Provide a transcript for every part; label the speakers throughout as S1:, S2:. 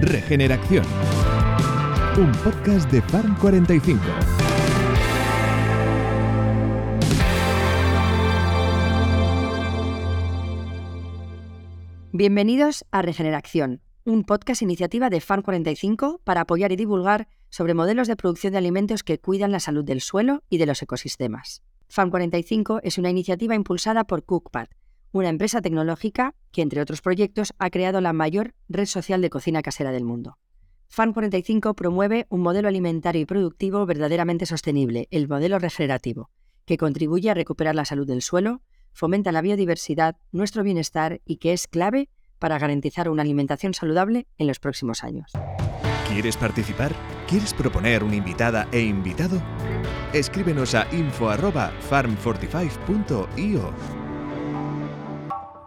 S1: Regeneración. Un podcast de Farm 45.
S2: Bienvenidos a Regeneración, un podcast iniciativa de Farm 45 para apoyar y divulgar sobre modelos de producción de alimentos que cuidan la salud del suelo y de los ecosistemas. Farm 45 es una iniciativa impulsada por Cookpad, una empresa tecnológica que, entre otros proyectos, ha creado la mayor red social de cocina casera del mundo. Farm 45 promueve un modelo alimentario y productivo verdaderamente sostenible, el modelo regenerativo, que contribuye a recuperar la salud del suelo, fomenta la biodiversidad, nuestro bienestar y que es clave para garantizar una alimentación saludable en los próximos años.
S1: ¿Quieres participar? ¿Quieres proponer una invitada e invitado? Escríbenos a info@farm45.io.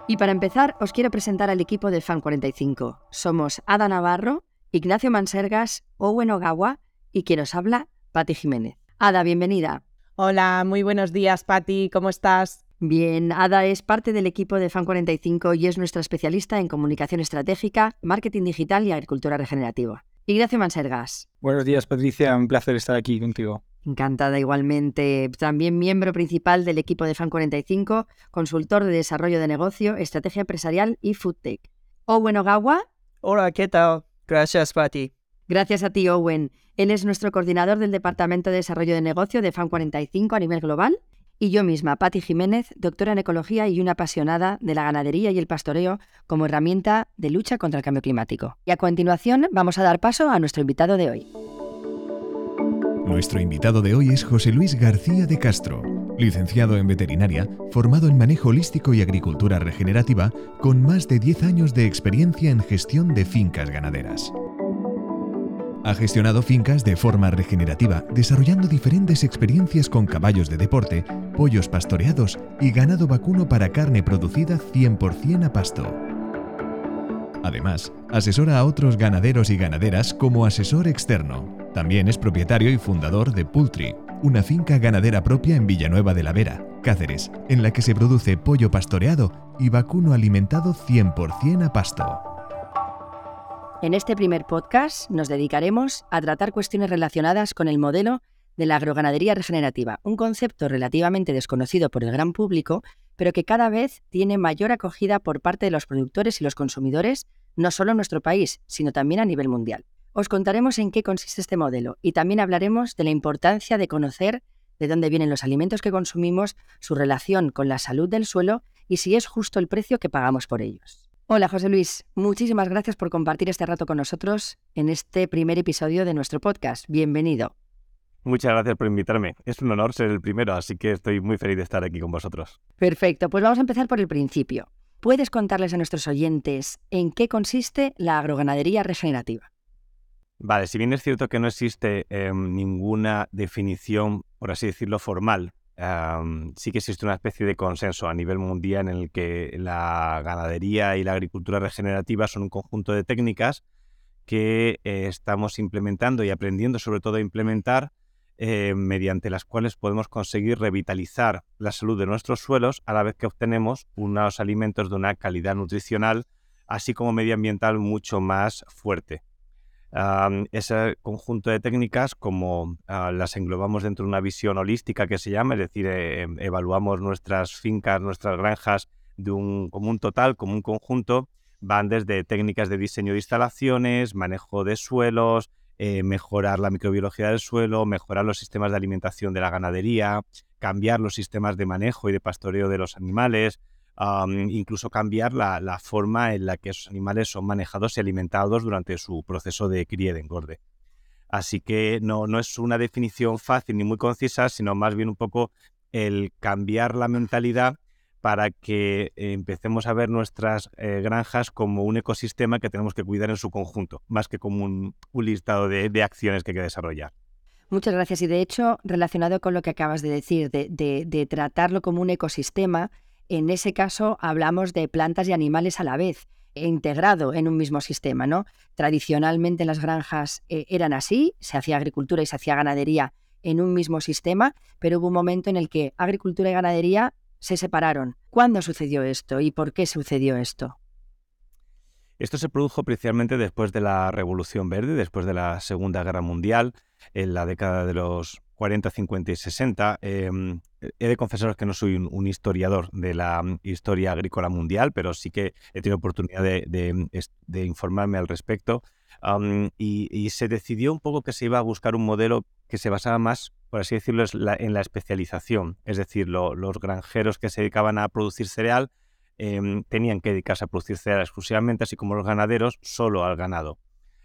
S2: Y para empezar, os quiero presentar al equipo de Fan 45. Somos Ada Navarro, Ignacio Mansergas, Owen Ogawa y quien os habla, Patti Jiménez. Ada, bienvenida.
S3: Hola, muy buenos días, Patti, ¿cómo estás?
S2: Bien, Ada es parte del equipo de Fan 45 y es nuestra especialista en comunicación estratégica, marketing digital y agricultura regenerativa. Ignacio Mansergas.
S4: Buenos días, Patricia. Un placer estar aquí contigo.
S2: Encantada igualmente. También miembro principal del equipo de Fan 45, consultor de desarrollo de negocio, estrategia empresarial y foodtech. Owen Ogawa.
S5: Hola, ¿qué tal? Gracias, Patti.
S2: Gracias a ti, Owen. Él es nuestro coordinador del Departamento de Desarrollo de Negocio de Fan 45 a nivel global y yo misma, Patti Jiménez, doctora en ecología y una apasionada de la ganadería y el pastoreo como herramienta de lucha contra el cambio climático. Y a continuación vamos a dar paso a nuestro invitado de hoy.
S1: Nuestro invitado de hoy es José Luis García de Castro, licenciado en veterinaria, formado en manejo holístico y agricultura regenerativa, con más de 10 años de experiencia en gestión de fincas ganaderas. Ha gestionado fincas de forma regenerativa, desarrollando diferentes experiencias con caballos de deporte, pollos pastoreados y ganado vacuno para carne producida 100% a pasto. Además, asesora a otros ganaderos y ganaderas como asesor externo. También es propietario y fundador de Poultry, una finca ganadera propia en Villanueva de la Vera, Cáceres, en la que se produce pollo pastoreado y vacuno alimentado 100% a pasto.
S2: En este primer podcast nos dedicaremos a tratar cuestiones relacionadas con el modelo de la agroganadería regenerativa, un concepto relativamente desconocido por el gran público, pero que cada vez tiene mayor acogida por parte de los productores y los consumidores, no solo en nuestro país, sino también a nivel mundial. Os contaremos en qué consiste este modelo y también hablaremos de la importancia de conocer de dónde vienen los alimentos que consumimos, su relación con la salud del suelo y si es justo el precio que pagamos por ellos. Hola José Luis, muchísimas gracias por compartir este rato con nosotros en este primer episodio de nuestro podcast. Bienvenido.
S6: Muchas gracias por invitarme. Es un honor ser el primero, así que estoy muy feliz de estar aquí con vosotros.
S2: Perfecto, pues vamos a empezar por el principio. ¿Puedes contarles a nuestros oyentes en qué consiste la agroganadería regenerativa?
S6: Vale, si bien es cierto que no existe em, ninguna definición, por así decirlo, formal sí que existe una especie de consenso a nivel mundial en el que la ganadería y la agricultura regenerativa son un conjunto de técnicas que eh, estamos implementando y aprendiendo sobre todo a implementar eh, mediante las cuales podemos conseguir revitalizar la salud de nuestros suelos a la vez que obtenemos unos alimentos de una calidad nutricional así como medioambiental mucho más fuerte ese conjunto de técnicas, como ah, las englobamos dentro de una visión holística que se llama, es decir, eh, em, evaluamos nuestras fincas, nuestras granjas de un, como un total, como un conjunto, van desde técnicas de diseño de instalaciones, manejo de suelos, eh, mejorar la microbiología del suelo, mejorar los sistemas de alimentación de la ganadería, cambiar los sistemas de manejo y de pastoreo de los animales, incluso cambiar la, forma en la que esos animales son manejados y alimentados durante su proceso de cría y de engorde. Así que no, no es una definición fácil ni muy concisa, sino más bien un poco el cambiar la mentalidad para que empecemos a ver nuestras eh, granjas como un ecosistema que tenemos que cuidar en su conjunto, más que como un, listado de, acciones que hay que desarrollar.
S2: Muchas gracias. Y de hecho, relacionado con lo que acabas de decir, de tratarlo como un ecosistema, en ese caso hablamos de plantas y animales a la vez, integrado en un mismo sistema, ¿no? Tradicionalmente las granjas eh, eran así, se hacía agricultura y se hacía ganadería en un mismo sistema, pero hubo un momento en el que agricultura y ganadería se separaron. ¿Cuándo sucedió esto y por qué sucedió esto?
S6: Esto se produjo principalmente después de la Revolución Verde, después de la Segunda Guerra Mundial, en la década de los 40, 50 y 60. Em, he de confesaros que no soy un, historiador de la mm, historia agrícola mundial, pero sí que he tenido oportunidad de, informarme al respecto. y, se decidió un poco que se iba a buscar un modelo que se basaba más, por así decirlo, en la especialización. Es decir, los granjeros que se dedicaban a producir cereal em, tenían que dedicarse a producir cereal exclusivamente, así como los ganaderos solo al ganado.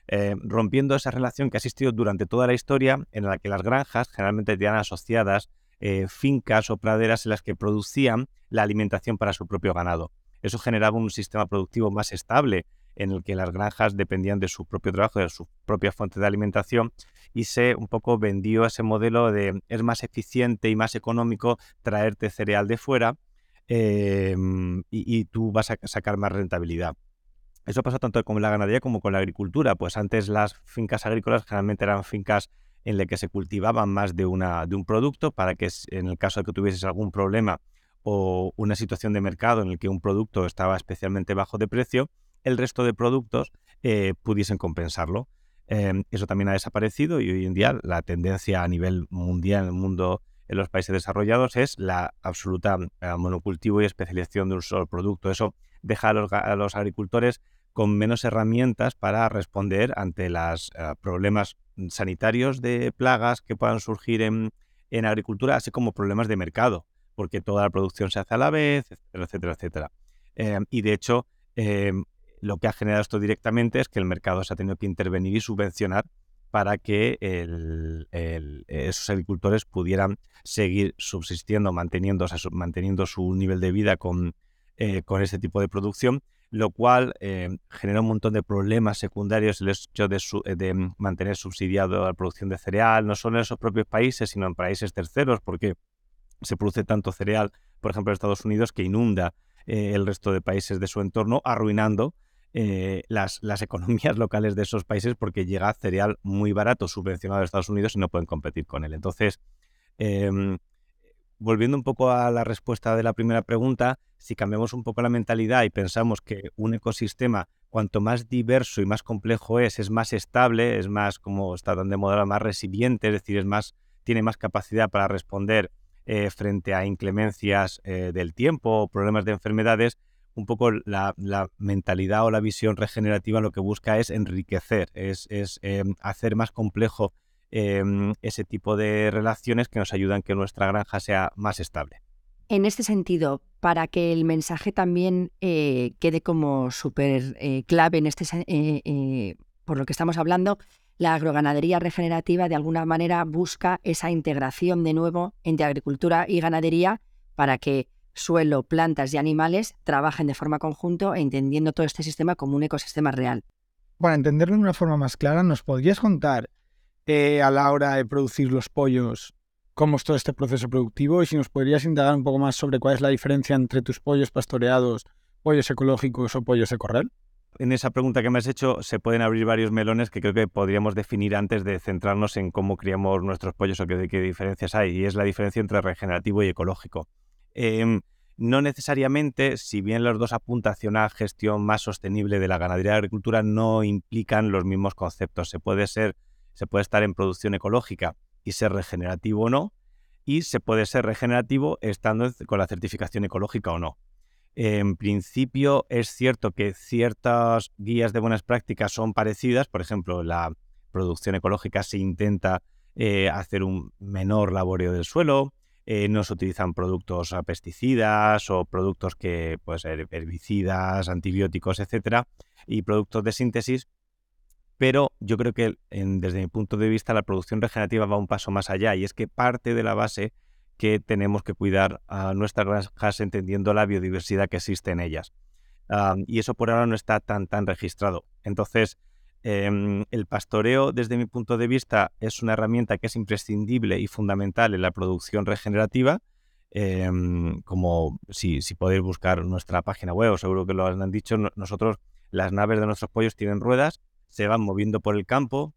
S6: Eh, rompiendo esa relación que ha existido durante toda la historia en la que las granjas generalmente tenían asociadas eh, fincas o praderas en las que producían la alimentación para su propio ganado. Eso generaba un sistema productivo más estable en el que las granjas dependían de su propio trabajo, de su propia fuente de alimentación y se un poco vendió ese modelo de es más eficiente y más económico traerte cereal de fuera em, y, tú vas a sacar más rentabilidad. Eso pasa tanto con la ganadería como con la agricultura, pues antes las fincas agrícolas generalmente eran fincas en las que se cultivaban más de, una, de un producto para que en el caso de que tuvieses algún problema o una situación de mercado en el que un producto estaba especialmente bajo de precio, el resto de productos eh, pudiesen compensarlo. Em, eso también ha desaparecido y hoy en día la tendencia a nivel mundial en el mundo en los países desarrollados es la absoluta eh, monocultivo y especialización de un solo producto. Eso deja a los agricultores con menos herramientas para responder ante los eh, problemas sanitarios de plagas que puedan surgir en, agricultura, así como problemas de mercado, porque toda la producción se hace a la vez, etcétera, etcétera, etcétera. Em, y de hecho, lo que ha generado esto directamente es que el mercado se ha tenido que intervenir y subvencionar para que esos agricultores pudieran seguir subsistiendo, manteniendo, su nivel de vida con, eh, con este tipo de producción lo cual eh, genera un montón de problemas secundarios el hecho de, de, mantener subsidiado la producción de cereal, no solo en esos propios países, sino en países terceros, porque se produce tanto cereal, por ejemplo, en Estados Unidos, que inunda eh, el resto de países de su entorno, arruinando eh, las, las, economías locales de esos países porque llega cereal muy barato subvencionado de Estados Unidos y no pueden competir con él. Entonces, em, volviendo un poco a la respuesta de la primera pregunta, si cambiamos un poco la mentalidad y pensamos que un ecosistema, cuanto más diverso y más complejo es, es más estable, es más, como está tan de moda, más resiliente, es decir, es más, tiene más capacidad para responder eh, frente a inclemencias eh, del tiempo o problemas de enfermedades, un poco la, mentalidad o la visión regenerativa lo que busca es enriquecer, es, eh, hacer más complejo Em, ese tipo de relaciones que nos ayudan a que nuestra granja sea más estable.
S2: En este sentido, para que el mensaje también eh, quede como súper eh, clave en este, eh, por lo que estamos hablando, la agroganadería regenerativa de alguna manera busca esa integración de nuevo entre agricultura y ganadería para que suelo, plantas y animales trabajen de forma conjunto entendiendo todo este sistema como un ecosistema real.
S4: Para entenderlo de una forma más clara, ¿nos podrías contar eh, a la hora de producir los pollos, cómo es todo este proceso productivo y si nos podrías indagar un poco más sobre cuál es la diferencia entre tus pollos pastoreados, pollos ecológicos o pollos de corral.
S6: En esa pregunta que me has hecho se pueden abrir varios melones que creo que podríamos definir antes de centrarnos en cómo criamos nuestros pollos o qué, qué diferencias hay. Y es la diferencia entre regenerativo y ecológico. Em, no necesariamente, si bien los dos apuntan hacia una gestión más sostenible de la ganadería y la agricultura, no implican los mismos conceptos. Se puede ser se puede estar en producción ecológica y ser regenerativo o no, y se puede ser regenerativo estando con la certificación ecológica o no. En principio es cierto que ciertas guías de buenas prácticas son parecidas, por ejemplo, la producción ecológica se intenta eh, hacer un menor laboreo del suelo, eh, no se utilizan productos a pesticidas o productos que, pues, herbicidas, antibióticos, etcétera, y productos de síntesis pero yo creo que desde mi punto de vista la producción regenerativa va un paso más allá y es que parte de la base que tenemos que cuidar a nuestras granjas entendiendo la biodiversidad que existe en ellas. y eso por ahora no está tan, tan registrado. Entonces, em, el pastoreo, desde mi punto de vista, es una herramienta que es imprescindible y fundamental en la producción regenerativa. Em, como si, podéis buscar nuestra página web, seguro que lo han dicho, nosotros, las naves de nuestros pollos tienen ruedas se van moviendo por el campo.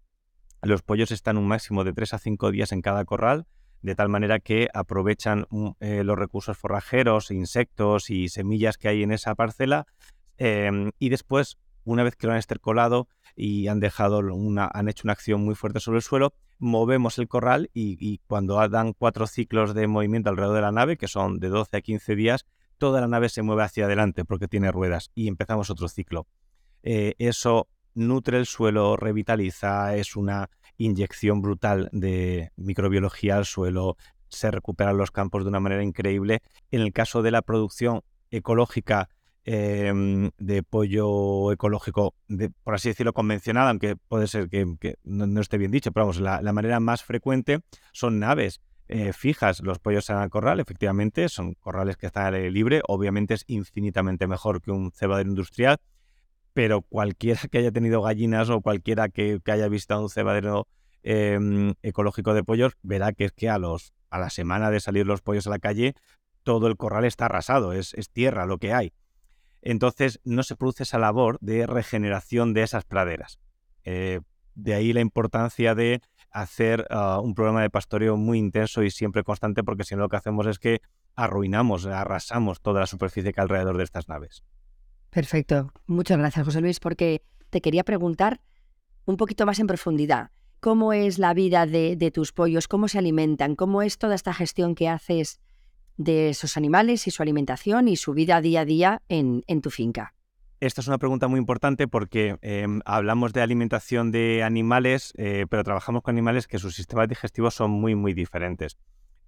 S6: Los pollos están un máximo de 3 a 5 días en cada corral, de tal manera que aprovechan mm, eh, los recursos forrajeros, insectos y semillas que hay en esa parcela. Em, y después, una vez que lo han estercolado y han dejado han hecho una acción muy fuerte sobre el suelo, movemos el corral y, cuando dan cuatro ciclos de movimiento alrededor de la nave, que son de 12 a 15 días, toda la nave se mueve hacia adelante porque tiene ruedas y empezamos otro ciclo. Eh, eso nutre el suelo, revitaliza, es una inyección brutal de microbiología al suelo, se recuperan los campos de una manera increíble. En el caso de la producción ecológica em, de pollo ecológico, por así decirlo, convencional, aunque puede ser que, no, esté bien dicho, pero vamos, la, manera más frecuente son naves. Eh, fijas los pollos en el corral, efectivamente, son corrales que están al aire libre, obviamente es infinitamente mejor que un cebadero industrial, pero cualquiera que haya tenido gallinas o cualquiera que, haya visitado un cebadero em, ecológico de pollos verá que es que a, los, a la semana de salir los pollos a la calle, todo el corral está arrasado, es, tierra lo que hay. Entonces no se produce esa labor de regeneración de esas praderas. Eh, de ahí la importancia de hacer ah, un programa de pastoreo muy intenso y siempre constante, porque si no lo que hacemos es que arruinamos, arrasamos toda la superficie que hay alrededor de estas naves.
S2: Perfecto. Muchas gracias, José Luis, porque te quería preguntar un poquito más en profundidad. ¿Cómo es la vida de, tus pollos? ¿Cómo se alimentan? ¿Cómo es toda esta gestión que haces de esos animales y su alimentación y su vida día a día en, tu finca?
S6: Esta es una pregunta muy importante porque em, hablamos de alimentación de animales, eh, pero trabajamos con animales que sus sistemas digestivos son muy, muy diferentes.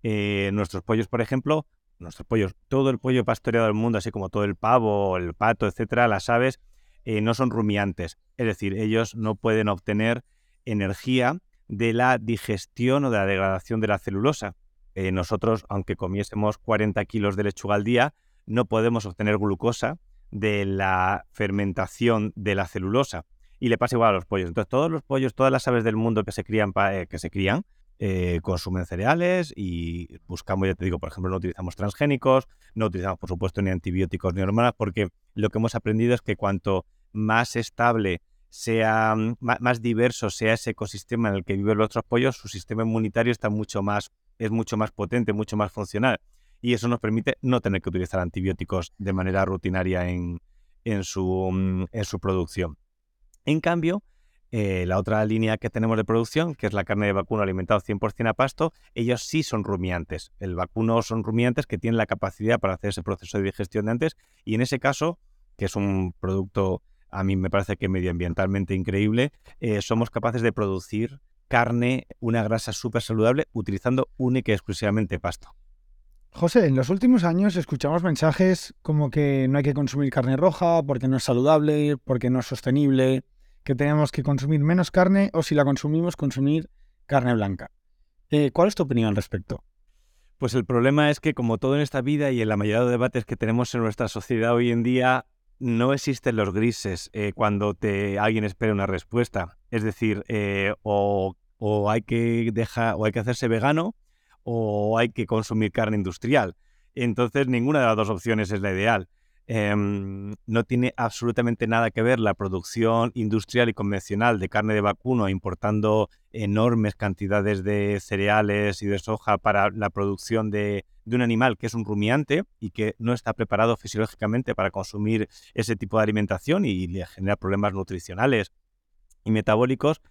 S6: Eh, nuestros pollos, por ejemplo, nuestros pollos, todo el pollo pastoreado del mundo, así como todo el pavo, el pato, etcétera, las aves, eh, no son rumiantes. Es decir, ellos no pueden obtener energía de la digestión o de la degradación de la celulosa. Eh, nosotros, aunque comiésemos 40 kilos de lechuga al día, no podemos obtener glucosa de la fermentación de la celulosa. Y le pasa igual a los pollos. Entonces, todos los pollos, todas las aves del mundo que se crían, eh, que se crían eh, consumen cereales y buscamos, ya te digo, por ejemplo, no utilizamos transgénicos, no utilizamos, por supuesto, ni antibióticos ni hormonas, porque lo que hemos aprendido es que cuanto más estable sea, mm, más diverso sea ese ecosistema en el que viven los otros pollos, su sistema inmunitario está mucho más, es mucho más potente, mucho más funcional. Y eso nos permite no tener que utilizar antibióticos de manera rutinaria en, en, su, mm, en su producción. En cambio, eh, la otra línea que tenemos de producción, que es la carne de vacuno alimentado 100% a pasto, ellos sí son rumiantes. El vacuno son rumiantes que tienen la capacidad para hacer ese proceso de digestión de antes y en ese caso, que es un producto a mí me parece que medioambientalmente increíble, eh, somos capaces de producir carne, una grasa súper saludable, utilizando única y exclusivamente pasto.
S4: José, en los últimos años escuchamos mensajes como que no hay que consumir carne roja porque no es saludable, porque no es sostenible que tenemos que consumir menos carne o si la consumimos, consumir carne blanca. Eh, ¿Cuál es tu opinión al respecto?
S6: Pues el problema es que como todo en esta vida y en la mayoría de debates que tenemos en nuestra sociedad hoy en día, no existen los grises eh, cuando te, alguien espera una respuesta. Es decir, eh, o, hay que dejar, o hay que hacerse vegano o hay que consumir carne industrial. Entonces ninguna de las dos opciones es la ideal. Em, no tiene absolutamente nada que ver la producción industrial y convencional de carne de vacuno importando enormes cantidades de cereales y de soja para la producción de, un animal que es un rumiante y que no está preparado fisiológicamente para consumir ese tipo de alimentación y le genera problemas nutricionales y metabólicos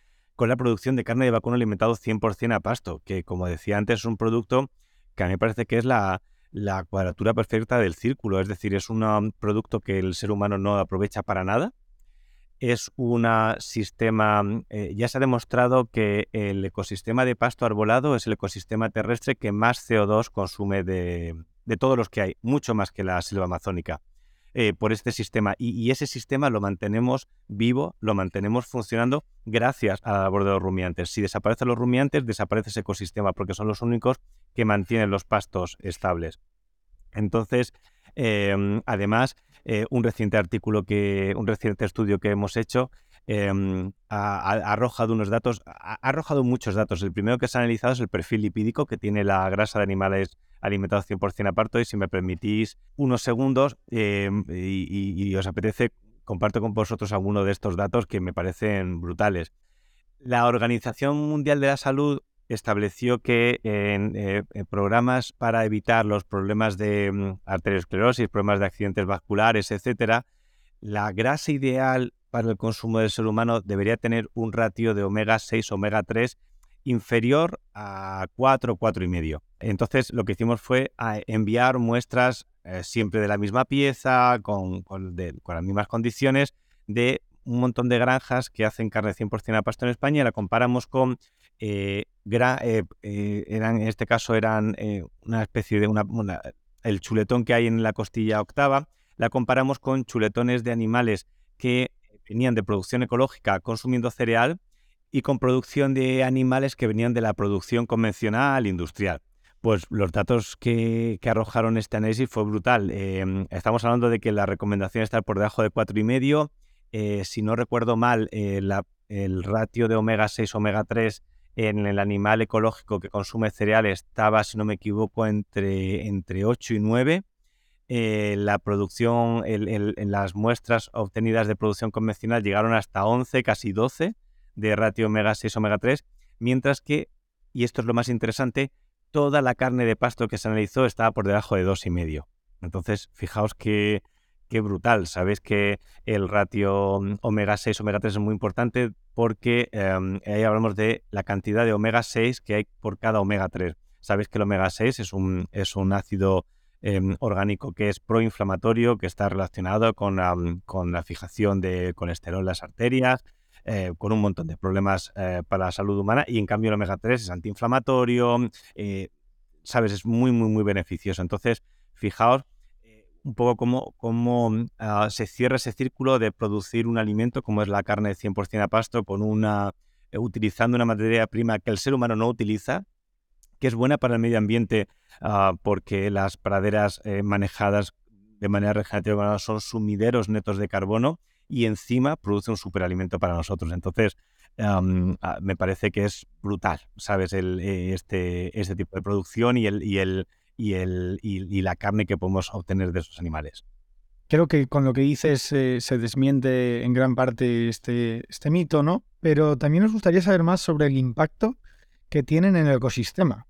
S6: con la producción de carne de vacuno alimentado 100% a pasto, que como decía antes es un producto que a mí me parece que es la, cuadratura perfecta del círculo, es decir, es un producto que el ser humano no aprovecha para nada. Es un sistema, eh, ya se ha demostrado que el ecosistema de pasto arbolado es el ecosistema terrestre que más CO2 consume de, de todos los que hay, mucho más que la selva amazónica. Eh, por este sistema. Y, ese sistema lo mantenemos vivo, lo mantenemos funcionando gracias a la labor de los rumiantes. Si desaparecen los rumiantes, desaparece ese ecosistema, porque son los únicos que mantienen los pastos estables. Entonces, em, además, eh, un reciente artículo que, un reciente estudio que hemos hecho em, ha, arrojado unos datos, ha, arrojado muchos datos. El primero que se ha analizado es el perfil lipídico que tiene la grasa de animales alimentados 100% a parto y si me permitís unos segundos em, y, os apetece, comparto con vosotros algunos de estos datos que me parecen brutales. La Organización Mundial de la Salud estableció que en, eh, programas para evitar los problemas de mm, arteriosclerosis, problemas de accidentes vasculares, etcétera, la grasa ideal para el consumo del ser humano debería tener un ratio de omega 6, omega 3 inferior a 4, 4 y medio. Entonces lo que hicimos fue enviar muestras eh, siempre de la misma pieza, con, las mismas condiciones, de un montón de granjas que hacen carne 100% a pasto en España la comparamos con, eh, eh, eran, en este caso eran una especie de una, el chuletón que hay en la costilla octava, la comparamos con chuletones de animales que venían de producción ecológica consumiendo cereal y con producción de animales que venían de la producción convencional industrial. Pues los datos que, arrojaron este análisis fue brutal. Em, estamos hablando de que la recomendación está por debajo de 4,5. Eh, si no recuerdo mal, eh, el ratio de omega 6, omega 3 en el animal ecológico que consume cereales estaba, si no me equivoco, entre, entre 8 y 9. Eh, la producción, en las muestras obtenidas de producción convencional llegaron hasta 11, casi 12 de ratio omega 6, omega 3, mientras que, y esto es lo más interesante, toda la carne de pasto que se analizó estaba por debajo de 2,5. Entonces, fijaos que, qué brutal. Sabéis que el ratio mm, omega 6, omega 3 es muy importante porque em, ahí hablamos de la cantidad de omega 6 que hay por cada omega 3. Sabéis que el omega 6 es un, es un ácido em, orgánico que es proinflamatorio, que está relacionado con, con la fijación de colesterol en las arterias, eh, con un montón de problemas eh, para la salud humana y en cambio el omega 3 es antiinflamatorio, eh, sabes, es muy, muy, muy beneficioso. Entonces, fijaos un poco cómo, cómo ah, se cierra ese círculo de producir un alimento como es la carne de 100% a pasto con una, utilizando una materia prima que el ser humano no utiliza, que es buena para el medio ambiente ah, porque las praderas manejadas de manera regenerativa son sumideros netos de carbono y encima produce un superalimento para nosotros. Entonces, ah, me parece que es brutal, ¿sabes? Eh, este, este tipo de producción y, el, y, el, y, el, y, la carne que podemos obtener de esos animales.
S4: Creo que con lo que dices eh, se desmiente en gran parte este, este mito, ¿no? Pero también nos gustaría saber más sobre el impacto que tienen en el ecosistema.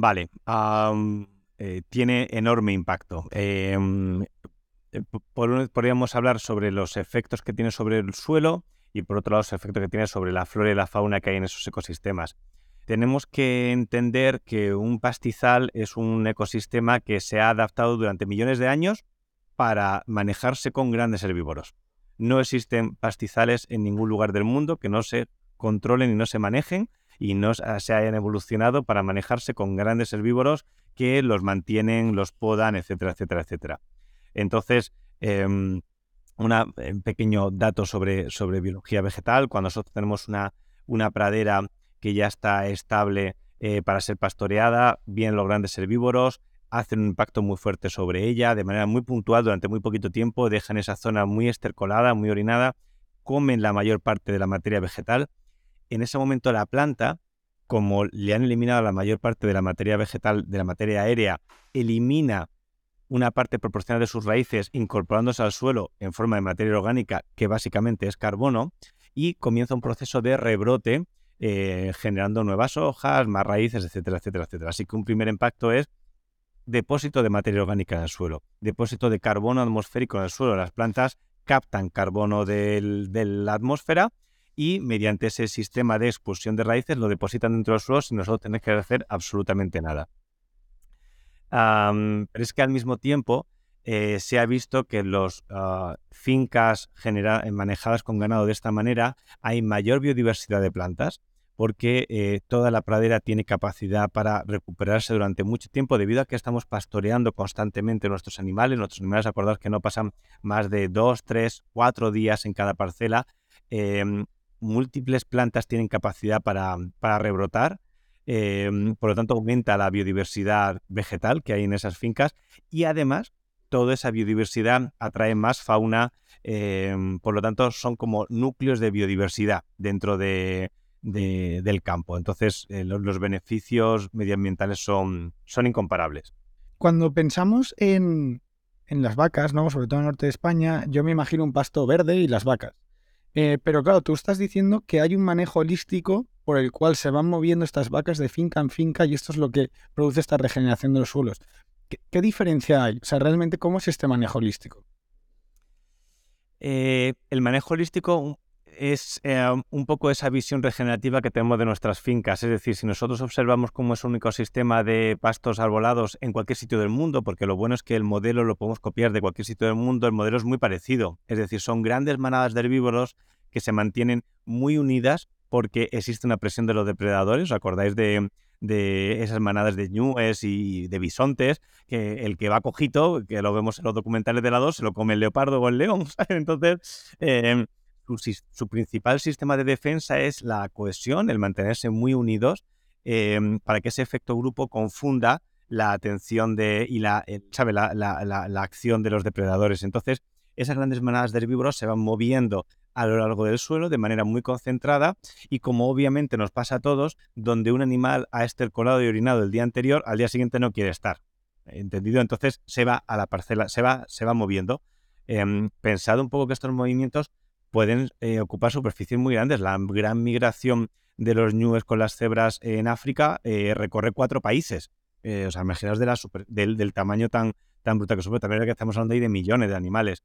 S6: Vale, eh, tiene enorme impacto. Em, eh, podríamos hablar sobre los efectos que tiene sobre el suelo y por otro lado los efectos que tiene sobre la flora y la fauna que hay en esos ecosistemas. Tenemos que entender que un pastizal es un ecosistema que se ha adaptado durante millones de años para manejarse con grandes herbívoros. No existen pastizales en ningún lugar del mundo que no se controlen y no se manejen y no se hayan evolucionado para manejarse con grandes herbívoros que los mantienen, los podan, etcétera, etcétera, etcétera. Entonces, em, un eh, pequeño dato sobre, sobre biología vegetal. Cuando nosotros tenemos una, una pradera que ya está estable eh, para ser pastoreada, vienen los grandes herbívoros, hacen un impacto muy fuerte sobre ella de manera muy puntual durante muy poquito tiempo, dejan esa zona muy estercolada, muy orinada, comen la mayor parte de la materia vegetal. En ese momento la planta, como le han eliminado la mayor parte de la materia vegetal, de la materia aérea, elimina una parte proporcional de sus raíces incorporándose al suelo en forma de materia orgánica, que básicamente es carbono, y comienza un proceso de rebrote eh, generando nuevas hojas, más raíces, etcétera, etcétera, etcétera. Así que un primer impacto es depósito de materia orgánica en el suelo, depósito de carbono atmosférico en el suelo. Las plantas captan carbono de la atmósfera y mediante ese sistema de expulsión de raíces lo depositan dentro del suelo sin nosotros tener que hacer absolutamente nada pero es que al mismo tiempo eh, se ha visto que en las ah, fincas manejadas con ganado de esta manera hay mayor biodiversidad de plantas porque eh, toda la pradera tiene capacidad para recuperarse durante mucho tiempo debido a que estamos pastoreando constantemente nuestros animales. Nuestros animales, acordaos que no pasan más de dos, tres, cuatro días en cada parcela. Em, múltiples plantas tienen capacidad para, para rebrotar Em, por lo tanto aumenta la biodiversidad vegetal que hay en esas fincas y además toda esa biodiversidad atrae más fauna, em, por lo tanto son como núcleos de biodiversidad dentro de, del campo. Entonces eh, los, beneficios medioambientales son, son incomparables.
S4: Cuando pensamos en, en las vacas, ¿no? sobre todo en el norte de España, yo me imagino un pasto verde y las vacas. Eh, pero claro, tú estás diciendo que hay un manejo holístico por el cual se van moviendo estas vacas de finca en finca y esto es lo que produce esta regeneración de los suelos. ¿Qué, diferencia hay? O sea, realmente, ¿cómo es este manejo holístico?
S6: Eh, el manejo holístico es eh, un poco esa visión regenerativa que tenemos de nuestras fincas. Es decir, si nosotros observamos cómo es un único sistema de pastos arbolados en cualquier sitio del mundo, porque lo bueno es que el modelo lo podemos copiar de cualquier sitio del mundo, el modelo es muy parecido. Es decir, son grandes manadas de herbívoros que se mantienen muy unidas porque existe una presión de los depredadores. ¿Os acordáis de, esas manadas de ñúes y de bisontes? Que el que va cojito, que lo vemos en los documentales de la 2, se lo come el leopardo o el león. Entonces, em, su, principal sistema de defensa es la cohesión, el mantenerse muy unidos em, para que ese efecto grupo confunda la atención de, y la, ¿sabe? La, la, acción de los depredadores. Entonces, esas grandes manadas de herbívoros se van moviendo a lo largo del suelo de manera muy concentrada y como obviamente nos pasa a todos, donde un animal ha estercolado y orinado el día anterior, al día siguiente no quiere estar. ¿Entendido? Entonces se va a la parcela, se va, se va moviendo. Em, pensado un poco que estos movimientos pueden eh, ocupar superficies muy grandes. La gran migración de los ñues con las cebras en África eh, recorre cuatro países. Eh, o sea, imaginaos del, tamaño tan, tan brutal que sube. También que estamos hablando ahí de millones de animales.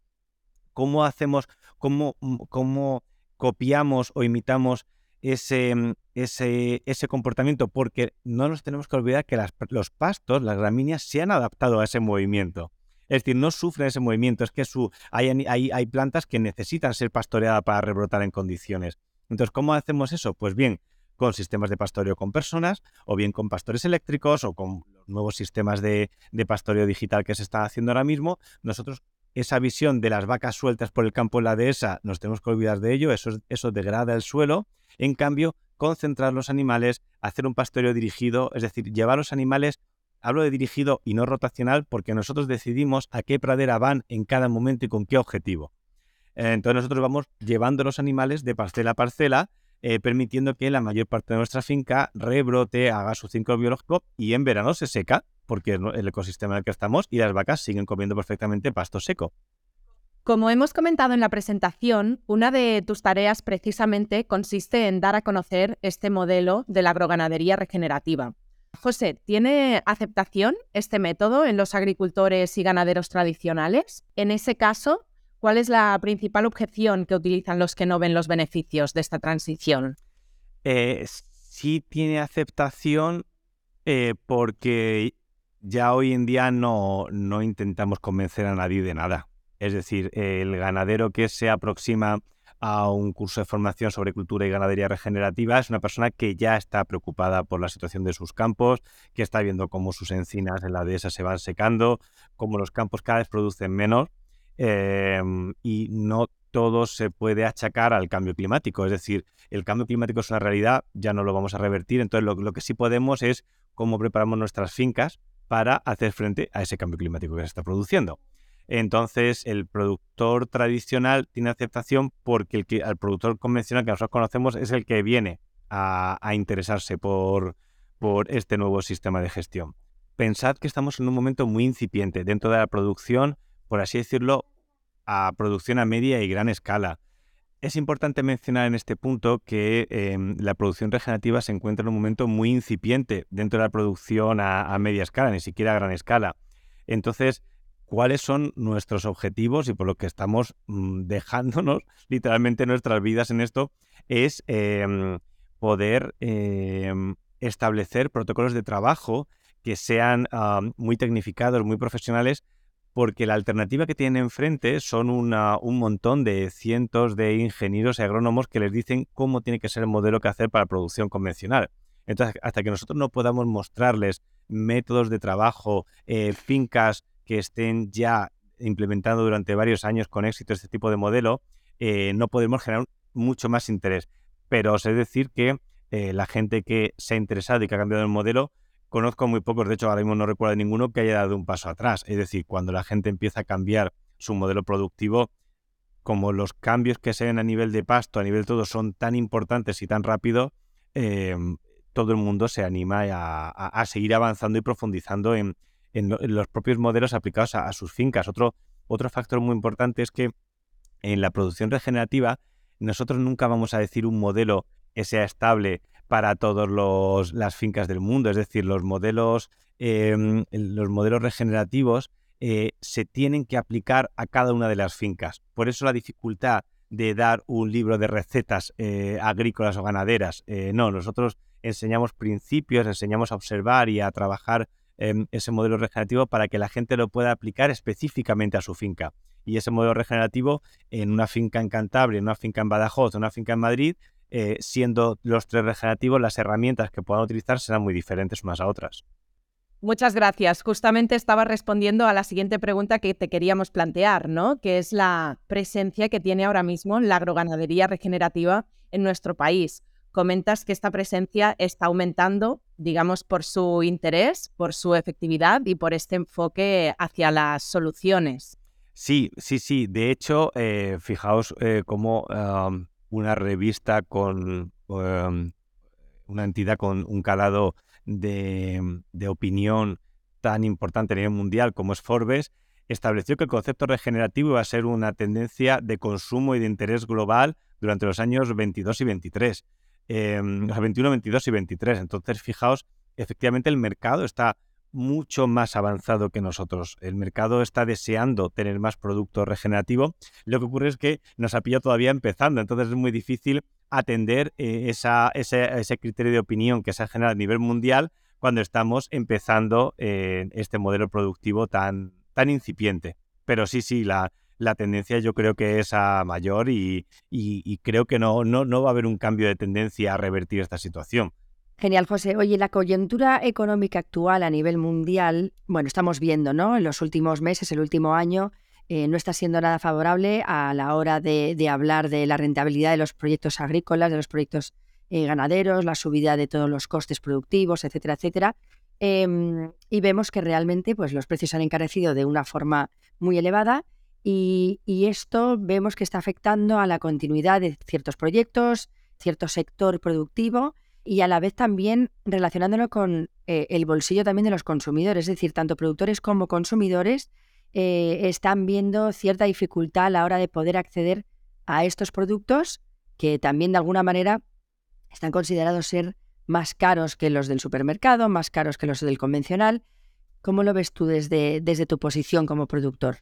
S6: ¿Cómo hacemos, cómo, mm, cómo copiamos o imitamos ese, mm, ese, ese, comportamiento? Porque no nos tenemos que olvidar que los pastos, las gramíneas, se han adaptado a ese movimiento. Es decir, no sufren ese movimiento, es que su, hay, hay, plantas que necesitan ser pastoreadas para rebrotar en condiciones. Entonces, ¿cómo hacemos eso? Pues bien, con sistemas de pastoreo con personas, o bien con pastores eléctricos, o con los nuevos sistemas de, pastoreo digital que se están haciendo ahora mismo, nosotros esa visión de las vacas sueltas por el campo en la dehesa, nos tenemos que olvidar de ello, eso degrada el suelo. En cambio, concentrar los animales, hacer un pastoreo dirigido, es decir, llevar los animales Hablo de dirigido y no rotacional porque nosotros decidimos a qué pradera van en cada momento y con qué objetivo. Entonces nosotros vamos llevando los animales de parcela a parcela, eh, permitiendo que la mayor parte de nuestra finca rebrote, haga su ciclo biológico y en verano se seca, porque es el ecosistema en el que estamos y las vacas siguen comiendo perfectamente pasto seco.
S3: Como hemos comentado en la presentación, una de tus tareas precisamente consiste en dar a conocer este modelo de la agroganadería regenerativa. José, ¿tiene aceptación este método en los agricultores y ganaderos tradicionales? En ese caso, ¿cuál es la principal objeción que utilizan los que no ven los beneficios de esta transición?
S6: Eh, sí tiene aceptación eh, porque ya hoy en día no, no intentamos convencer a nadie de nada. Es decir, el ganadero que se aproxima a un curso de formación sobre cultura y ganadería regenerativa es una persona que ya está preocupada por la situación de sus campos, que está viendo cómo sus encinas en la dehesa se van secando, cómo los campos cada vez producen menos em, y no todo se puede achacar al cambio climático. Es decir, el cambio climático es una realidad, ya no lo vamos a revertir, entonces lo, lo que sí podemos es cómo preparamos nuestras fincas para hacer frente a ese cambio climático que se está produciendo. Entonces, el productor tradicional tiene aceptación porque el, el productor convencional que nosotros conocemos es el que viene a, interesarse por, por este nuevo sistema de gestión. Pensad que estamos en un momento muy incipiente dentro de la producción, por así decirlo, a producción a media y gran escala. Es importante mencionar en este punto que em, la producción regenerativa se encuentra en un momento muy incipiente dentro de la producción a, a media escala, ni siquiera a gran escala. Entonces, cuáles son nuestros objetivos y por lo que estamos mm, dejándonos literalmente nuestras vidas en esto es em, poder em, establecer protocolos de trabajo que sean muy tecnificados, muy profesionales, porque la alternativa que tienen enfrente son un montón de cientos de ingenieros y agrónomos que les dicen cómo tiene que ser el modelo que hacer para producción convencional. Entonces, hasta que nosotros no podamos mostrarles métodos de trabajo, eh, fincas que estén ya implementando durante varios años con éxito este tipo de modelo, eh, no podemos generar mucho más interés. Pero os he de decir que eh, la gente que se ha interesado y que ha cambiado el modelo, conozco muy pocos, de hecho ahora mismo no recuerdo ninguno que haya dado un paso atrás. Es decir, cuando la gente empieza a cambiar su modelo productivo, como los cambios que se ven a nivel de pasto, a nivel todo, son tan importantes y tan rápidos, em, todo el mundo se anima a seguir avanzando y profundizando en, en, los propios modelos aplicados a, sus fincas. Otro, otro factor muy importante es que en la producción regenerativa nosotros nunca vamos a decir un modelo que sea estable para todas las fincas del mundo. Es decir, los modelos, em, los modelos regenerativos eh, se tienen que aplicar a cada una de las fincas. Por eso la dificultad de dar un libro de recetas eh, agrícolas o ganaderas. Eh, no, nosotros enseñamos principios, enseñamos a observar y a trabajar em, ese modelo regenerativo para que la gente lo pueda aplicar específicamente a su finca. Y ese modelo regenerativo en una finca en Cantabria, en una finca en Badajoz, en una finca en Madrid, siendo los tres regenerativos, las herramientas que puedan utilizar serán muy diferentes unas a otras.
S3: Muchas gracias. Justamente estaba respondiendo a la siguiente pregunta que te queríamos plantear, ¿no? Que es la presencia que tiene ahora mismo la agroganadería regenerativa en nuestro país. Comentas que esta presencia está aumentando, digamos, por su interés, por su efectividad y por este enfoque hacia las soluciones.
S6: Sí, sí, sí. De hecho, eh, fijaos eh, cómo una revista con una entidad con un calado de, opinión tan importante a nivel mundial como es Forbes, estableció que el concepto regenerativo iba a ser una tendencia de consumo y de interés global durante los años 22 y 23. Eh, 21, 22 y 23. Entonces, fijaos, efectivamente el mercado está mucho más avanzado que nosotros. El mercado está deseando tener más producto regenerativo. Lo que ocurre es que nos ha pillado todavía empezando, entonces es muy difícil atender eh, ese, criterio de opinión que se ha generado a nivel mundial cuando estamos empezando eh, este modelo productivo tan, tan incipiente. Pero sí, sí, la, la tendencia yo creo que es a mayor y, y, creo que no, no, no va a haber un cambio de tendencia a revertir esta situación.
S2: Genial, José. Oye, la coyuntura económica actual a nivel mundial, bueno, estamos viendo, ¿no? En los últimos meses, el último año, eh, no está siendo nada favorable a la hora de, hablar de la rentabilidad de los proyectos agrícolas, de los proyectos eh, ganaderos, la subida de todos los costes productivos, etcétera, etcétera. Em, y vemos que realmente pues, los precios han encarecido de una forma muy elevada y, esto vemos que está afectando a la continuidad de ciertos proyectos, cierto sector productivo y a la vez también relacionándolo con eh, el bolsillo también de los consumidores, es decir, tanto productores como consumidores eh, están viendo cierta dificultad a la hora de poder acceder a estos productos que también de alguna manera están considerados ser más caros que los del supermercado, más caros que los del convencional. ¿Cómo lo ves tú desde, desde tu posición como productor?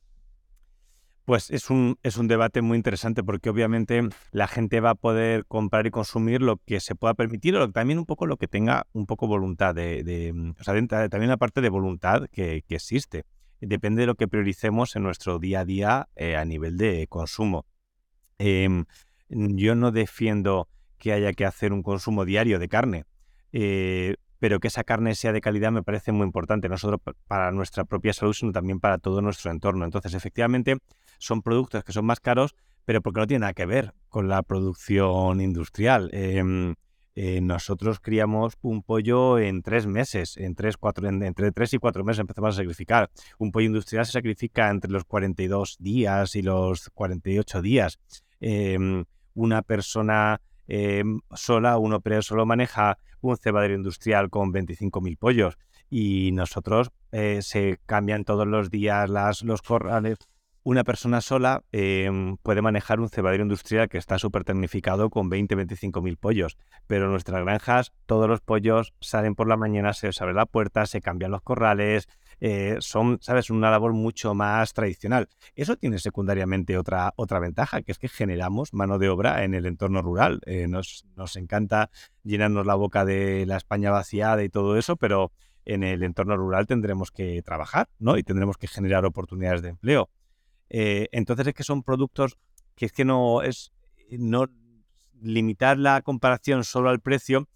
S6: Pues es un, es un debate muy interesante porque obviamente la gente va a poder comprar y consumir lo que se pueda permitir o también un poco lo que tenga un poco voluntad de, o sea, también la parte de voluntad que, que existe. Depende de lo que prioricemos en nuestro día a día eh, a nivel de consumo. Em, yo no defiendo que haya que hacer un consumo diario de carne, eh, pero que esa carne sea de calidad me parece muy importante, no solo para nuestra propia salud, sino también para todo nuestro entorno. Entonces, efectivamente, son productos que son más caros, pero porque no tienen nada que ver con la producción industrial. Em, eh, nosotros criamos un pollo en tres meses, en tres, cuatro, entre tres y cuatro meses empezamos a sacrificar. Un pollo industrial se sacrifica entre los 42 días y los 48 días. Em, una persona em, sola, un operador solo maneja un cebadero industrial con 25.000 pollos y nosotros eh, se cambian todos los días las, los corrales. Una persona sola em, puede manejar un cebadero industrial que está súper tecnificado con 20-25 mil pollos, pero en nuestras granjas todos los pollos salen por la mañana, se abre la puerta, se cambian los corrales, eh, son, ¿sabes?, una labor mucho más tradicional. Eso tiene secundariamente otra, otra ventaja, que es que generamos mano de obra en el entorno rural. Eh, nos, nos encanta llenarnos la boca de la España vaciada y todo eso, pero en el entorno rural tendremos que trabajar, ¿no? Y tendremos que generar oportunidades de empleo. Eh, entonces es que son productos que es que no es no limitar la comparación solo al precio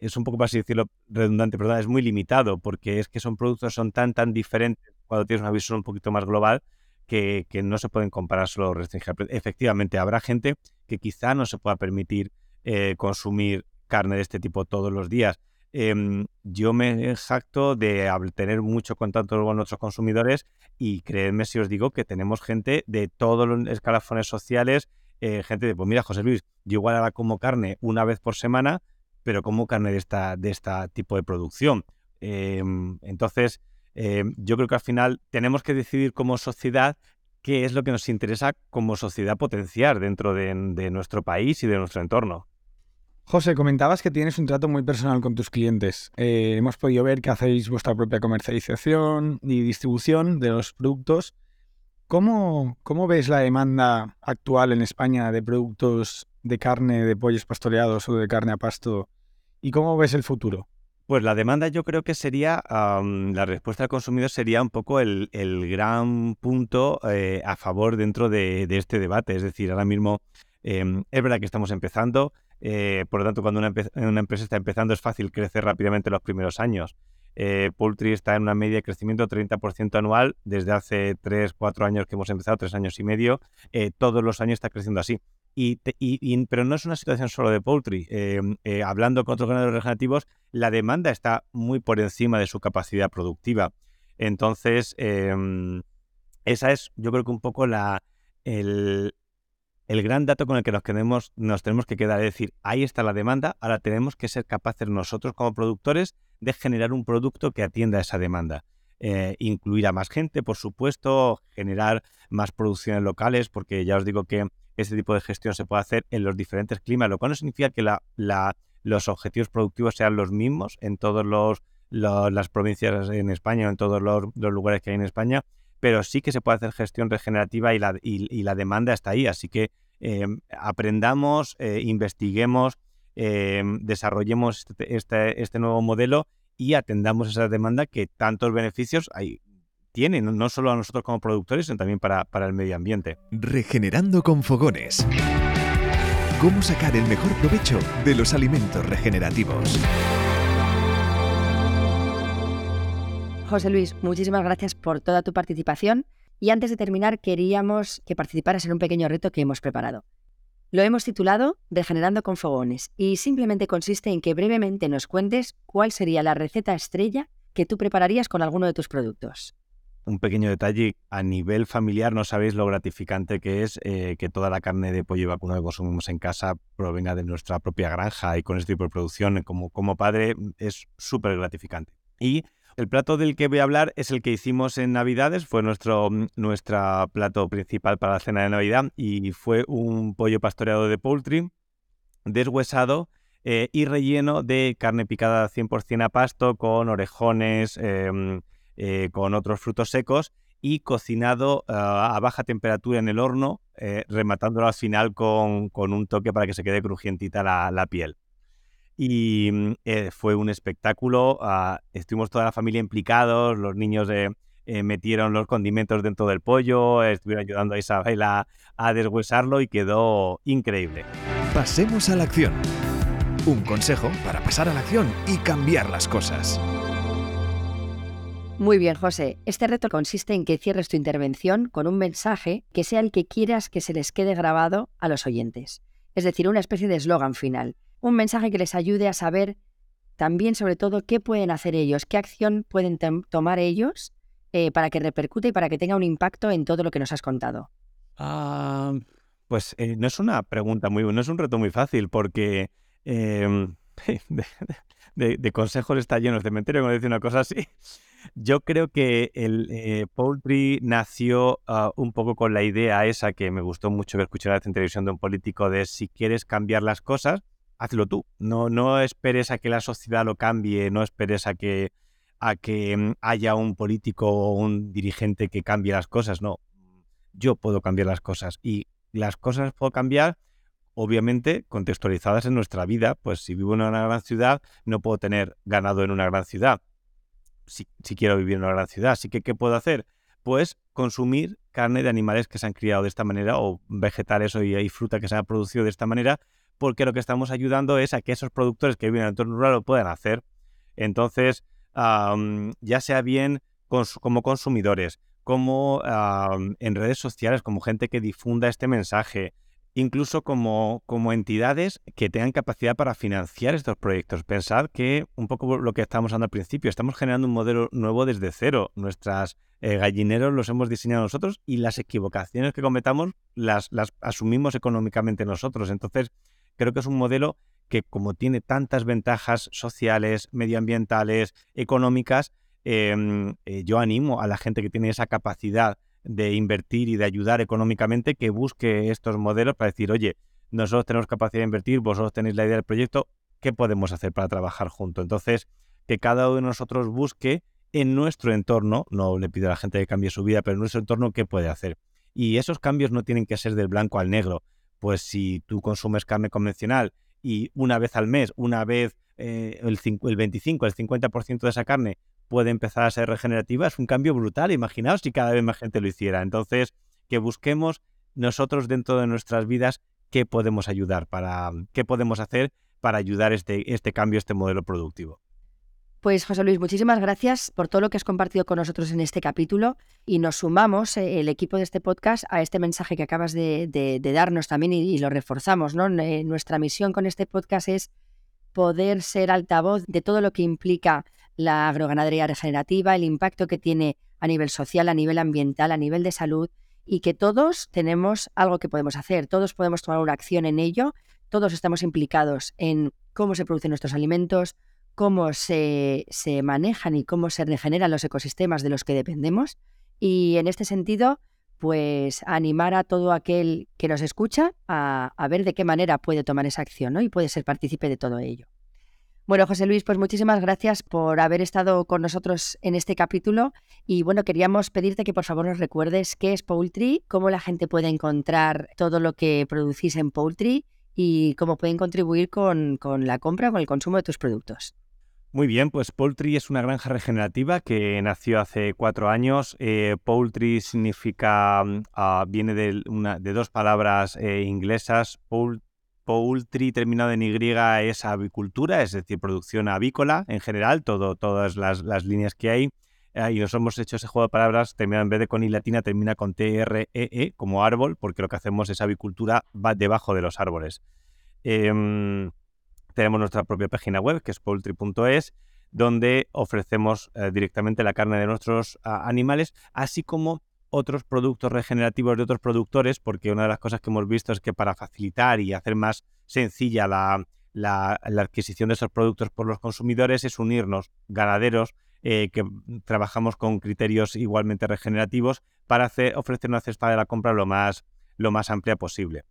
S6: es un poco, para así decirlo, redundante, pero es muy limitado porque es que son productos son tan, tan diferentes cuando tienes una visión un poquito más global que, no se pueden comparar solo restringir. Efectivamente, habrá gente que quizá no se pueda permitir eh, consumir carne de este tipo todos los días, Em, yo me jacto de tener mucho contacto con nuestros consumidores y créanme si os digo que tenemos gente de todos los escalafones sociales, eh, gente de, pues mira, José Luis, yo igual ahora como carne una vez por semana, pero como carne de esta, de este tipo de producción. Em, entonces, em, yo creo que al final tenemos que decidir como sociedad qué es lo que nos interesa como sociedad potenciar dentro de nuestro país y de nuestro entorno.
S4: José, comentabas que tienes un trato muy personal con tus clientes. Eh, hemos podido ver que hacéis vuestra propia comercialización y distribución de los productos. ¿Cómo, ¿Cómo ves la demanda actual en España de productos de carne de pollos pastoreados o de carne a pasto? ¿Y cómo ves el futuro?
S6: Pues la demanda yo creo que sería, la respuesta del consumidor sería un poco el, gran punto eh, a favor dentro de, este debate. Es decir, ahora mismo em, es verdad que estamos empezando, eh, por lo tanto, cuando una, empresa está empezando es fácil crecer rápidamente los primeros años. Eh, Poultry está en una media de crecimiento 30% anual desde hace 3, 4 años que hemos empezado, 3 años y medio. Eh, todos los años está creciendo así. Y, pero no es una situación solo de Poultry. hablando con otros ganaderos regenerativos, la demanda está muy por encima de su capacidad productiva. Entonces, em, esa es, yo creo que un poco la, el, el gran dato con el que nos, quedemos, nos tenemos que quedar es decir, ahí está la demanda, ahora tenemos que ser capaces nosotros como productores de generar un producto que atienda a esa demanda. Eh, incluir a más gente, por supuesto, generar más producciones locales, porque ya os digo que este tipo de gestión se puede hacer en los diferentes climas, lo cual no significa que los objetivos productivos sean los mismos en todas las provincias en España o en todos los lugares que hay en España, pero sí que se puede hacer gestión regenerativa y la, y, la demanda está ahí. Así que em, aprendamos, eh, investiguemos, em, desarrollemos este, este, este, nuevo modelo y atendamos esa demanda que tantos beneficios hay, tiene, no solo a nosotros como productores, sino también para, para el medio ambiente.
S1: Regenerando con fogones. ¿Cómo sacar el mejor provecho de los alimentos regenerativos?
S2: José Luis, muchísimas gracias por toda tu participación y antes de terminar queríamos que participaras en un pequeño reto que hemos preparado. Lo hemos titulado Regenerando con Fogones y simplemente consiste en que brevemente nos cuentes cuál sería la receta estrella que tú prepararías con alguno de tus productos.
S6: Un pequeño detalle, a nivel familiar no sabéis lo gratificante que es eh, que toda la carne de pollo y vacuno que consumimos en casa provenga de nuestra propia granja y con este tipo de producción como, como padre es súper gratificante. Y el plato del que voy a hablar es el que hicimos en Navidades, fue nuestro mm, plato principal para la cena de Navidad y fue un pollo pastoreado de poultry, deshuesado eh, y relleno de carne picada 100% a pasto con orejones, em, eh, con otros frutos secos y cocinado ah, a baja temperatura en el horno, eh, rematándolo al final con, un toque para que se quede crujientita la piel y mm, eh, fue un espectáculo. Ah, estuvimos toda la familia implicados, los niños metieron los condimentos dentro del pollo, estuvieron ayudando a Isabel a, a deshuesarlo y quedó increíble.
S1: Pasemos a la acción. Un consejo para pasar a la acción y cambiar las cosas.
S2: Muy bien, José. Este reto consiste en que cierres tu intervención con un mensaje que sea el que quieras que se les quede grabado a los oyentes. Es decir, una especie de eslogan final un mensaje que les ayude a saber también sobre todo qué pueden hacer ellos, qué acción pueden tomar ellos eh, para que repercute y para que tenga un impacto en todo lo que nos has contado.
S6: Ah, pues eh, no es una pregunta muy, no es un reto muy fácil porque em, de, consejos está lleno el cementerio, como decir una cosa así. Yo creo que el eh, Poultry nació ah, un poco con la idea esa que me gustó mucho escuchar en televisión de un político de si quieres cambiar las cosas, hazlo tú. No, no esperes a que la sociedad lo cambie, no esperes a que, a que mm, haya un político o un dirigente que cambie las cosas. No, yo puedo cambiar las cosas y las cosas puedo cambiar, obviamente, contextualizadas en nuestra vida. Pues si vivo en una gran ciudad, no puedo tener ganado en una gran ciudad. Si, quiero vivir en una gran ciudad. Así que, ¿qué puedo hacer? Pues consumir carne de animales que se han criado de esta manera o vegetales o y fruta que se ha producido de esta manera porque lo que estamos ayudando es a que esos productores que viven en el entorno rural lo puedan hacer. Entonces, ya sea bien como consumidores, como en redes sociales, como gente que difunda este mensaje, incluso como, como entidades que tengan capacidad para financiar estos proyectos. Pensad que un poco lo que estábamos hablando al principio, estamos generando un modelo nuevo desde cero. Nuestras eh, gallineros los hemos diseñado nosotros y las equivocaciones que cometamos las, las asumimos económicamente nosotros. Entonces, creo que es un modelo que como tiene tantas ventajas sociales, medioambientales, económicas, em, eh, yo animo a la gente que tiene esa capacidad de invertir y de ayudar económicamente que busque estos modelos para decir, oye, nosotros tenemos capacidad de invertir, vosotros tenéis la idea del proyecto, ¿qué podemos hacer para trabajar juntos? Entonces, que cada uno de nosotros busque en nuestro entorno, no le pido a la gente que cambie su vida, pero en nuestro entorno, ¿qué puede hacer? Y esos cambios no tienen que ser del blanco al negro. Pues si tú consumes carne convencional y una vez al mes, una vez eh, el, el 25, el 50% de esa carne puede empezar a ser regenerativa, es un cambio brutal. Imaginaos si cada vez más gente lo hiciera. Entonces, que busquemos nosotros dentro de nuestras vidas qué podemos ayudar, para, qué podemos hacer para ayudar este, este cambio, este modelo productivo.
S2: Pues José Luis, muchísimas gracias por todo lo que has compartido con nosotros en este capítulo y nos sumamos, eh, el equipo de este podcast, a este mensaje que acabas de, darnos también y, lo reforzamos. ¿no? Nuestra misión con este podcast es poder ser altavoz de todo lo que implica la agroganadería regenerativa, el impacto que tiene a nivel social, a nivel ambiental, a nivel de salud y que todos tenemos algo que podemos hacer, todos podemos tomar una acción en ello, todos estamos implicados en cómo se producen nuestros alimentos, cómo se, se manejan y cómo se regeneran los ecosistemas de los que dependemos. Y en este sentido, pues animar a todo aquel que nos escucha a, a, ver de qué manera puede tomar esa acción ¿no? y puede ser partícipe de todo ello. Bueno, José Luis, pues muchísimas gracias por haber estado con nosotros en este capítulo y bueno, queríamos pedirte que por favor nos recuerdes qué es Poultry, cómo la gente puede encontrar todo lo que producís en Poultry y cómo pueden contribuir con, la compra con el consumo de tus productos.
S6: Muy bien, pues Poultry es una granja regenerativa que nació hace cuatro años. Eh, poultry significa, mm, ah, viene de, una, de dos palabras eh, inglesas, Poultry terminado en Y es avicultura, es decir, producción avícola en general, todo, todas las, líneas que hay. Eh, y nos hemos hecho ese juego de palabras, terminado en vez de con I latina, termina con T-R-E-E -E, como árbol, porque lo que hacemos es avicultura va debajo de los árboles. Em, tenemos nuestra propia página web, que es poultry.es, donde ofrecemos eh, directamente la carne de nuestros animales, así como otros productos regenerativos de otros productores, porque una de las cosas que hemos visto es que para facilitar y hacer más sencilla la, adquisición de esos productos por los consumidores es unirnos ganaderos eh, que trabajamos con criterios igualmente regenerativos para hacer, ofrecer una cesta de la compra lo más, lo más amplia posible.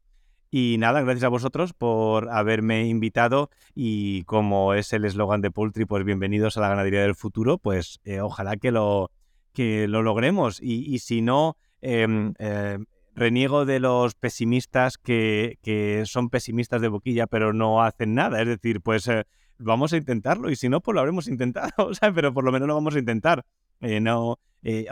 S6: Y nada, gracias a vosotros por haberme invitado y como es el eslogan de Poultry, pues bienvenidos a la ganadería del futuro, pues eh, ojalá que lo, que lo logremos. Y, si no, em, eh, reniego de los pesimistas que, son pesimistas de boquilla, pero no hacen nada. Es decir, pues eh, vamos a intentarlo y si no, pues lo habremos intentado, pero por lo menos lo vamos a intentar. Eh, no,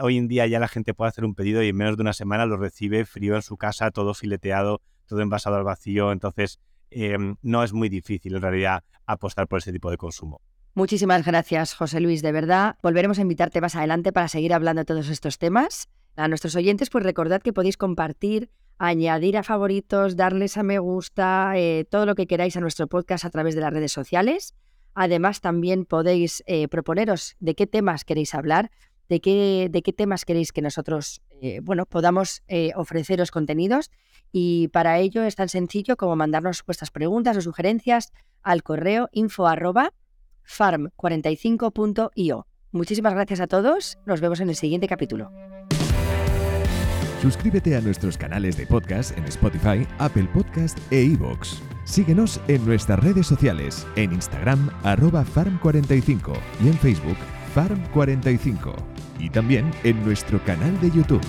S6: hoy en día ya la gente puede hacer un pedido y en menos de una semana lo recibe frío en su casa, todo fileteado, todo envasado al vacío. Entonces, em, no es muy difícil en realidad apostar por ese tipo de consumo.
S2: Muchísimas gracias, José Luis, de verdad. Volveremos a invitarte más adelante para seguir hablando de todos estos temas. A nuestros oyentes, pues recordad que podéis compartir, añadir a favoritos, darles a me gusta, eh, todo lo que queráis a nuestro podcast a través de las redes sociales. Además, también podéis eh, proponeros de qué temas queréis hablar, de qué, de qué temas queréis que nosotros eh, bueno, podamos ofreceros contenidos. Y para ello es tan sencillo como mandarnos vuestras preguntas o sugerencias al correo info farm45.io. Muchísimas gracias a todos, nos vemos en el siguiente capítulo.
S1: Suscríbete a nuestros canales de podcast en Spotify, Apple Podcast e iVoox. Síguenos en nuestras redes sociales, en Instagram arroba farm45 y en Facebook farm45 y también en nuestro canal de YouTube.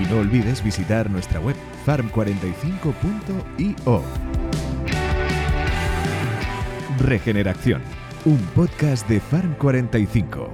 S1: Y no olvides visitar nuestra web farm45.io. Regeneración, un podcast de Farm 45.